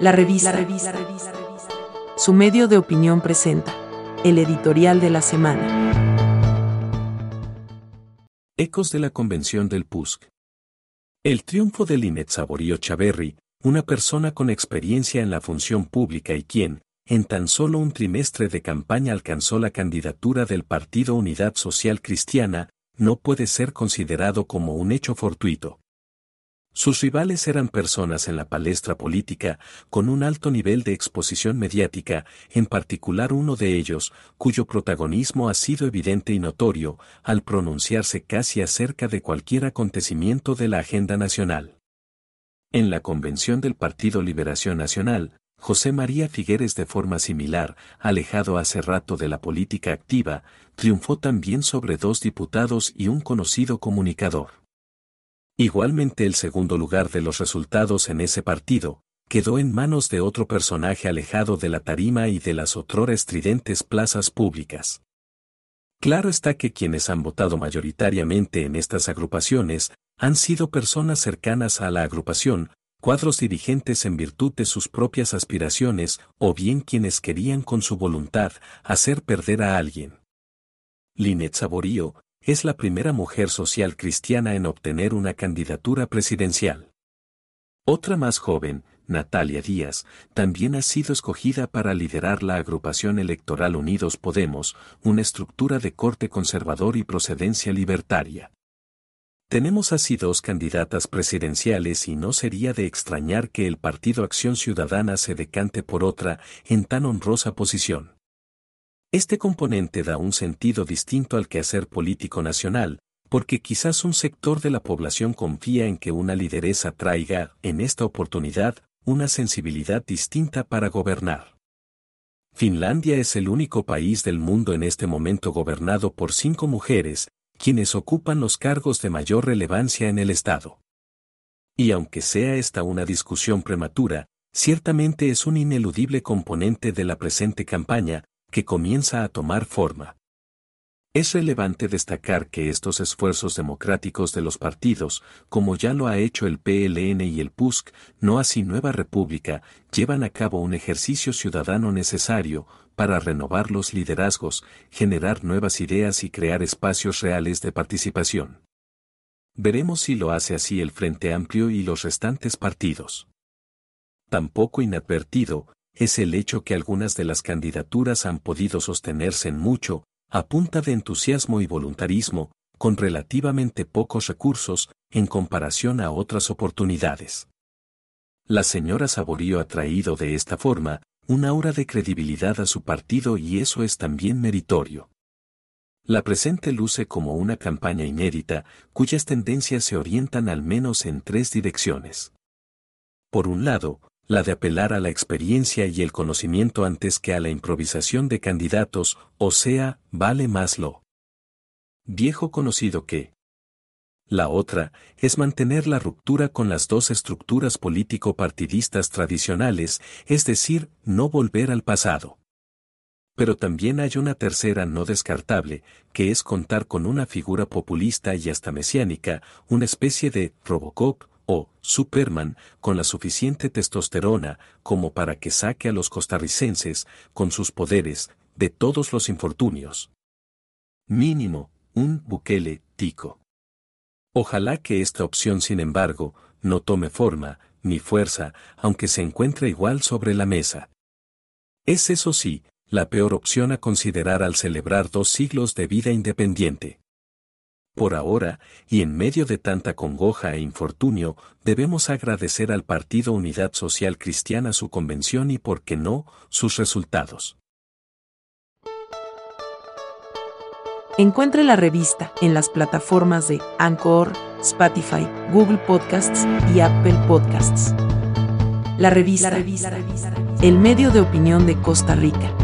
La revista. Su medio de opinión presenta el editorial de la semana. Ecos de la convención del PUSC. El triunfo de Linet Saborío Chaverri, una persona con experiencia en la función pública y quien, en tan solo un trimestre de campaña alcanzó la candidatura del Partido Unidad Social Cristiana, no puede ser considerado como un hecho fortuito. Sus rivales eran personas en la palestra política con un alto nivel de exposición mediática, en particular uno de ellos, cuyo protagonismo ha sido evidente y notorio al pronunciarse casi acerca de cualquier acontecimiento de la agenda nacional. En la convención del Partido Liberación Nacional, José María Figueres de forma similar, alejado hace rato de la política activa, triunfó también sobre dos diputados y un conocido comunicador. Igualmente el segundo lugar de los resultados en ese partido, quedó en manos de otro personaje alejado de la tarima y de las otrora estridentes plazas públicas. Claro está que quienes han votado mayoritariamente en estas agrupaciones han sido personas cercanas a la agrupación, cuadros dirigentes en virtud de sus propias aspiraciones o bien quienes querían con su voluntad hacer perder a alguien. Linet Saborío, es la primera mujer social cristiana en obtener una candidatura presidencial. Otra más joven, Natalia Díaz, también ha sido escogida para liderar la agrupación electoral Unidos Podemos, una estructura de corte conservador y procedencia libertaria. Tenemos así dos candidatas presidenciales y no sería de extrañar que el Partido Acción Ciudadana se decante por otra en tan honrosa posición. Este componente da un sentido distinto al quehacer político nacional, porque quizás un sector de la población confía en que una lideresa traiga, en esta oportunidad, una sensibilidad distinta para gobernar. Finlandia es el único país del mundo en este momento gobernado por cinco mujeres, quienes ocupan los cargos de mayor relevancia en el Estado. Y aunque sea esta una discusión prematura, ciertamente es un ineludible componente de la presente campaña, que comienza a tomar forma. Es relevante destacar que estos esfuerzos democráticos de los partidos, como ya lo ha hecho el PLN y el PUSC, no así Nueva República, llevan a cabo un ejercicio ciudadano necesario para renovar los liderazgos, generar nuevas ideas y crear espacios reales de participación. Veremos si lo hace así el Frente Amplio y los restantes partidos. Tampoco inadvertido, es el hecho que algunas de las candidaturas han podido sostenerse en mucho, a punta de entusiasmo y voluntarismo, con relativamente pocos recursos, en comparación a otras oportunidades. La señora Saborío ha traído de esta forma, una aura de credibilidad a su partido y eso es también meritorio. La presente luce como una campaña inédita, cuyas tendencias se orientan al menos en tres direcciones. Por un lado, la de apelar a la experiencia y el conocimiento antes que a la improvisación de candidatos, o sea, vale más lo viejo conocido que. La otra es mantener la ruptura con las dos estructuras político-partidistas tradicionales, es decir, no volver al pasado. Pero también hay una tercera no descartable, que es contar con una figura populista y hasta mesiánica, una especie de Robocop, o Superman con la suficiente testosterona como para que saque a los costarricenses, con sus poderes, de todos los infortunios. Mínimo, un Bukele tico. Ojalá que esta opción, sin embargo, no tome forma, ni fuerza, aunque se encuentre igual sobre la mesa. Es eso sí, la peor opción a considerar al celebrar dos siglos de vida independiente. Por ahora, y en medio de tanta congoja e infortunio, debemos agradecer al Partido Unidad Social Cristiana su convención y, por qué no, sus resultados. Encuentre la revista en las plataformas de Anchor, Spotify, Google Podcasts y Apple Podcasts. La revista, la revista, el medio de opinión de Costa Rica.